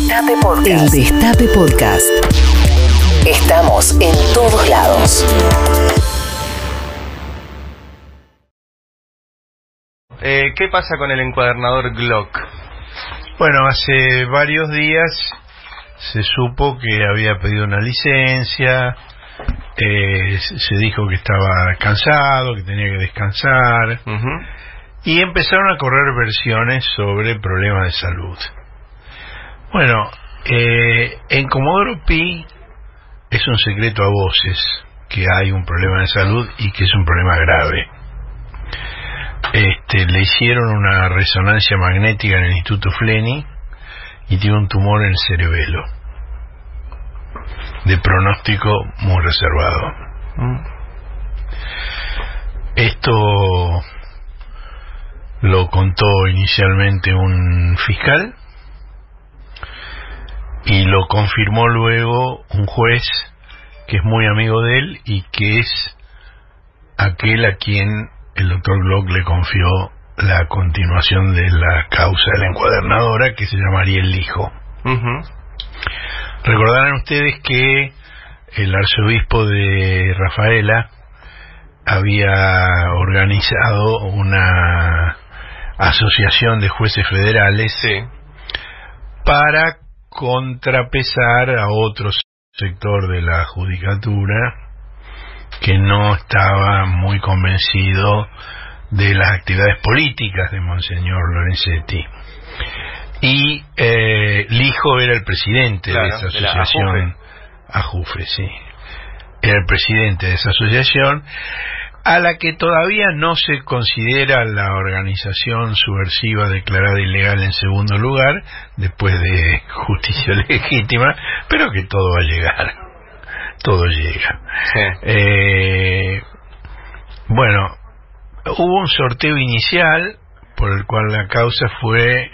Destape Podcast. El Destape Podcast. Estamos en todos lados. Eh, ¿Qué pasa con el encuadernador Glock? Bueno, hace varios días se supo que había pedido una licencia, eh, se dijo que estaba cansado, que tenía que descansar, y empezaron a correr versiones sobre problemas de salud. Bueno, eh, en Comodoro Pi es un secreto a voces que hay un problema de salud y que es un problema grave. Este, le hicieron una resonancia magnética en el Instituto Fleni y tiene un tumor en el cerebelo de pronóstico muy reservado. Mm. Esto lo contó inicialmente un fiscal y lo confirmó luego un juez que es muy amigo de él y que es aquel a quien el doctor Glock le confió la continuación de la causa de la encuadernadora que se llamaría el hijo. Recordarán ustedes que el arzobispo de Rafaela había organizado una asociación de jueces federales para contrapesar a otro sector de la judicatura que no estaba muy convencido de las actividades políticas de Monseñor Lorenzetti. Y eh, Lijo era el presidente de esa asociación. Ajufe, sí. Era el presidente de esa asociación a la que todavía no se considera la organización subversiva declarada ilegal en segundo lugar, después de justicia legítima, pero que todo va a llegar. Todo llega. Eh, bueno, hubo un sorteo inicial por el cual la causa fue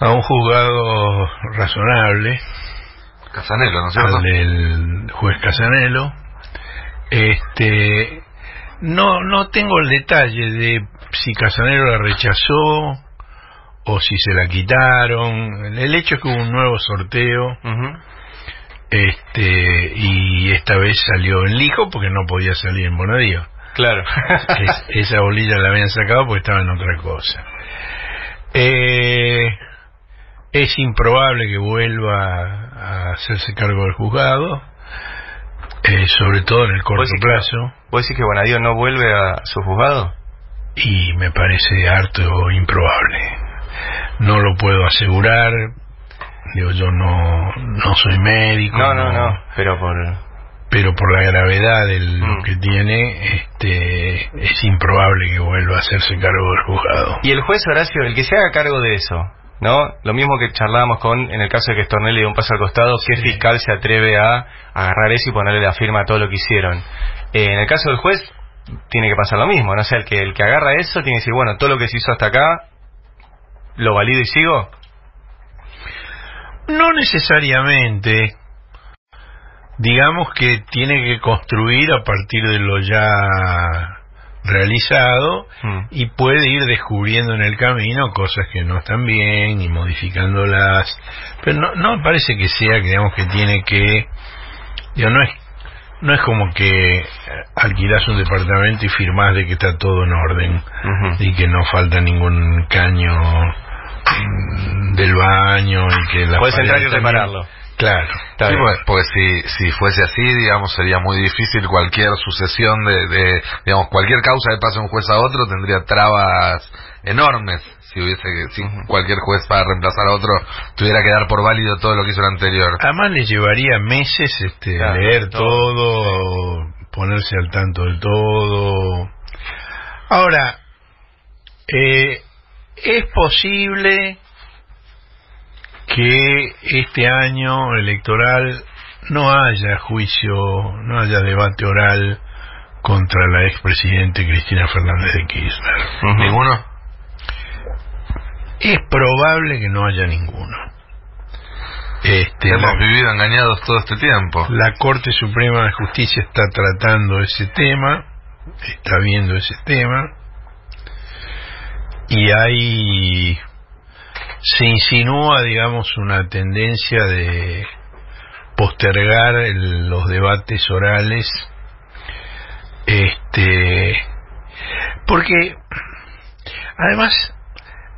a un juzgado razonable. Casanelo, ¿no es cierto? Al del juez Casanelo. Este, no, no tengo el detalle de si Casanero la rechazó o si se la quitaron. El hecho es que hubo un nuevo sorteo. Este, y esta vez salió en Lijo porque no podía salir en Bonadío. Claro. esa bolilla la habían sacado porque estaba en otra cosa. Eh, es improbable que vuelva a hacerse cargo del juzgado, eh, sobre todo en el corto plazo. ¿Vos decís que Bonadío no vuelve a su juzgado? Y me parece harto improbable. No lo puedo asegurar. Digo, yo no, no soy médico. No, no, no, pero por... Pero por la gravedad de lo mm. que tiene, este, es improbable que vuelva a hacerse cargo del juzgado. ¿Y el juez Horacio, el que se haga cargo de eso, ¿no? Lo mismo que charlábamos con, en el caso de que Stornelli de un paso al costado, ¿qué fiscal se atreve a agarrar eso y ponerle la firma a todo lo que hicieron? Eh, en el caso del juez, tiene que pasar lo mismo, ¿no? O el que, el que agarra eso tiene que decir, bueno, todo lo que se hizo hasta acá, ¿lo valido y sigo? No necesariamente. Digamos que tiene que construir a partir de lo ya realizado hmm. y puede ir descubriendo en el camino cosas que no están bien y modificándolas. Pero no, no parece que sea, digamos, que tiene que... Digo, no es no es como que alquilas un departamento y firmás de que está todo en orden y que no falta ningún caño mm, del baño y que la puedes entrar y repararlo claro. Pues, porque si si fuese así digamos sería muy difícil cualquier sucesión de, de digamos cualquier causa de paso de un juez a otro tendría trabas enormes. Si hubiese que si cualquier juez para reemplazar a otro tuviera que dar por válido todo lo que hizo el anterior. Además le llevaría meses este leer todo, ponerse al tanto de todo. Ahora, eh, es posible que este año electoral no haya juicio, no haya debate oral contra la expresidente Cristina Fernández de Kirchner. ¿Ninguno? Es probable que no haya ninguno. Este, Hemos vivido engañados todo este tiempo. La Corte Suprema de Justicia está tratando ese tema, está viendo ese tema, y hay se insinúa, digamos, una tendencia de postergar el- los debates orales, este, porque además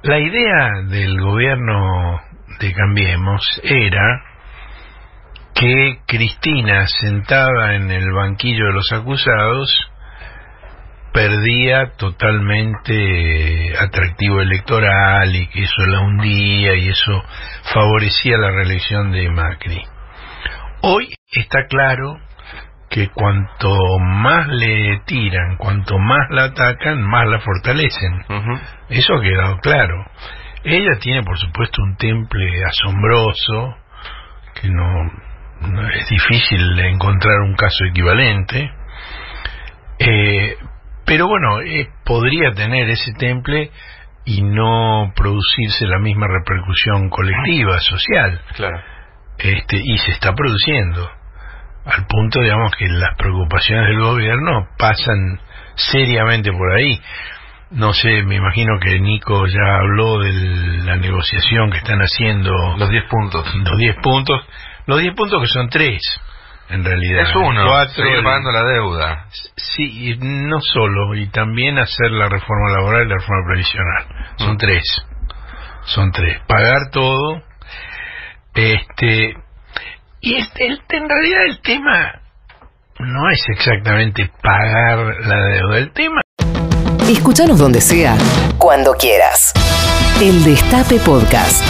la idea del gobierno de Cambiemos era que Cristina sentada en el banquillo de los acusados perdía totalmente atractivo electoral y que eso la hundía y eso favorecía la reelección de Macri. Hoy está claro que cuanto más le tiran, cuanto más la atacan, más la fortalecen. Eso ha quedado claro. Ella tiene, por supuesto, un temple asombroso, que no, no es difícil encontrar un caso equivalente. Eh, pero bueno, eh, podría tener ese temple y no producirse la misma repercusión colectiva, social. Claro. Este, y se está produciendo al punto digamos que las preocupaciones del gobierno pasan seriamente por ahí no sé me imagino que Nico ya habló de la negociación que están haciendo Los 10 puntos. los 10 puntos los 10 puntos que son tres en realidad Es uno. Cuatro, Seguir pagando la deuda. Sí, y no solo, y también hacer la reforma laboral y la reforma previsional. Son Mm. tres. Son tres. Pagar todo. Este. Y este, el- en realidad el tema no es exactamente pagar la deuda. El tema Escúchanos donde sea, cuando quieras. El Destape Podcast.